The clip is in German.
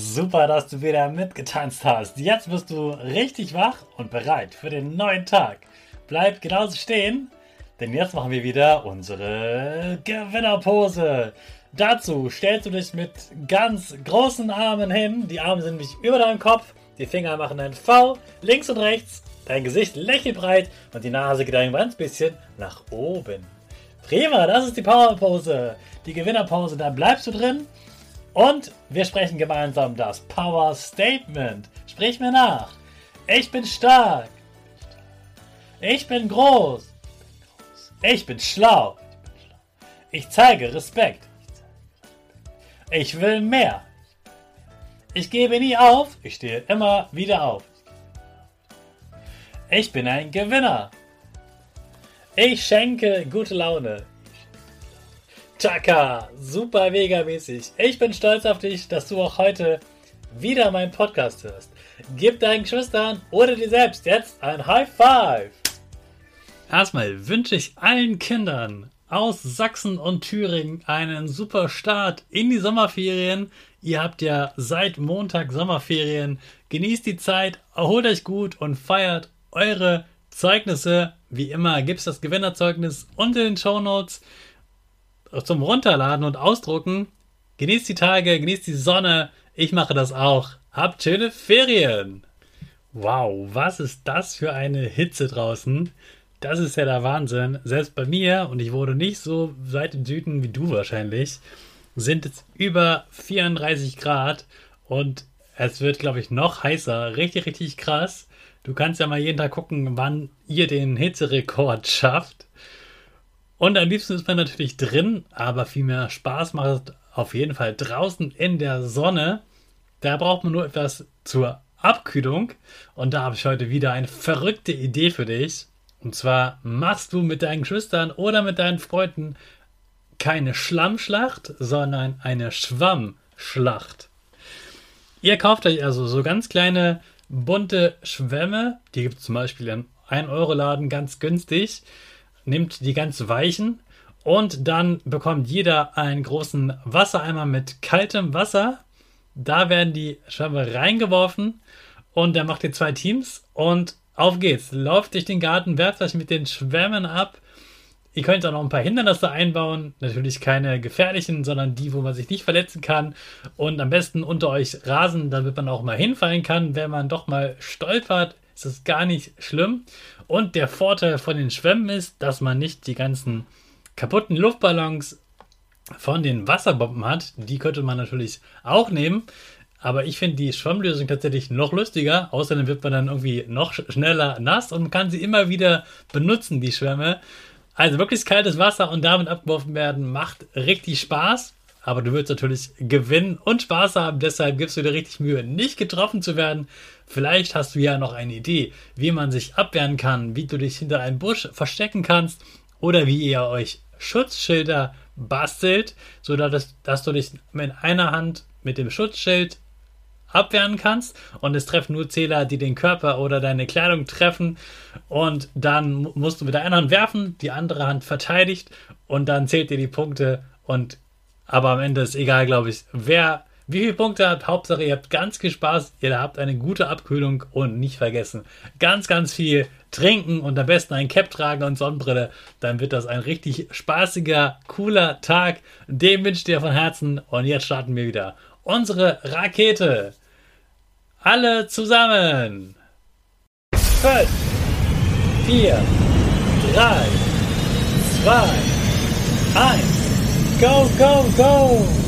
Super, dass du wieder mitgetanzt hast. Jetzt bist du richtig wach und bereit für den neuen Tag. Bleib genauso stehen, denn jetzt machen wir wieder unsere Gewinnerpose. Dazu stellst du dich mit ganz großen Armen hin. Die Arme sind nicht über deinem Kopf. Die Finger machen ein V links und rechts. Dein Gesicht lächelt breit und die Nase geht ein ganz bisschen nach oben. Prima, das ist die Powerpose. Die Gewinnerpose, da bleibst du drin und wir sprechen gemeinsam das Power Statement. Sprich mir nach. Ich bin stark. Ich bin groß. Ich bin schlau. Ich zeige Respekt. Ich will mehr. Ich gebe nie auf. Ich stehe immer wieder auf. Ich bin ein Gewinner. Ich schenke gute Laune. Chaka, super mega mäßig. Ich bin stolz auf dich, dass du auch heute wieder meinen Podcast hörst. Gib deinen Geschwistern oder dir selbst jetzt ein High Five. Erstmal wünsche ich allen Kindern aus Sachsen und Thüringen einen super Start in die Sommerferien. Ihr habt ja seit Montag Sommerferien. Genießt die Zeit, erholt euch gut und feiert eure Zeugnisse. Wie immer gibt es das Gewinnerzeugnis unter den Show Notes zum Runterladen und Ausdrucken. Genießt die Tage, genießt die Sonne. Ich mache das auch. Habt schöne Ferien. Wow, was ist das für eine Hitze draußen? Das ist ja der Wahnsinn. Selbst bei mir, und ich wurde nicht so weit im Süden wie du wahrscheinlich, sind es über 34 Grad und es wird, glaube ich, noch heißer. Richtig, richtig krass. Du kannst ja mal jeden Tag gucken, wann ihr den Hitzerekord schafft. Und am liebsten ist man natürlich drin, aber viel mehr Spaß macht auf jeden Fall draußen in der Sonne. Da braucht man nur etwas zur Abkühlung. Und da habe ich heute wieder eine verrückte Idee für dich. Und zwar machst du mit deinen Geschwistern oder mit deinen Freunden keine Schlammschlacht, sondern eine Schwammschlacht. Ihr kauft euch also so ganz kleine bunte Schwämme. Die gibt es zum Beispiel im 1-Euro-Laden ganz günstig nimmt die ganz weichen und dann bekommt jeder einen großen Wassereimer mit kaltem Wasser. Da werden die Schwämme reingeworfen und dann macht ihr zwei Teams und auf geht's. Lauft durch den Garten, werft euch mit den Schwämmen ab. Ihr könnt auch noch ein paar Hindernisse einbauen. Natürlich keine gefährlichen, sondern die, wo man sich nicht verletzen kann. Und am besten unter euch Rasen, damit man auch mal hinfallen kann. Wenn man doch mal stolpert, ist das gar nicht schlimm. Und der Vorteil von den Schwämmen ist, dass man nicht die ganzen kaputten Luftballons von den Wasserbomben hat. Die könnte man natürlich auch nehmen. Aber ich finde die Schwammlösung tatsächlich noch lustiger. Außerdem wird man dann irgendwie noch schneller nass und kann sie immer wieder benutzen, die Schwämme. Also wirklich kaltes Wasser und damit abgeworfen werden macht richtig Spaß. Aber du willst natürlich gewinnen und Spaß haben. Deshalb gibst du dir richtig Mühe, nicht getroffen zu werden. Vielleicht hast du ja noch eine Idee, wie man sich abwehren kann, wie du dich hinter einem Busch verstecken kannst oder wie ihr euch Schutzschilder bastelt, sodass dass du dich mit einer Hand mit dem Schutzschild abwehren kannst und es treffen nur Zähler, die den Körper oder deine Kleidung treffen und dann musst du mit der einen Hand werfen, die andere Hand verteidigt und dann zählt dir die Punkte und aber am Ende ist egal, glaube ich, wer wie viele Punkte habt. Hauptsache, ihr habt ganz viel Spaß, ihr habt eine gute Abkühlung und nicht vergessen, ganz, ganz viel trinken und am besten ein Cap tragen und Sonnenbrille. Dann wird das ein richtig spaßiger, cooler Tag. Dem wünsche ich dir von Herzen. Und jetzt starten wir wieder unsere Rakete. Alle zusammen. 5, 4, 3, 2, 1. Go, go, go!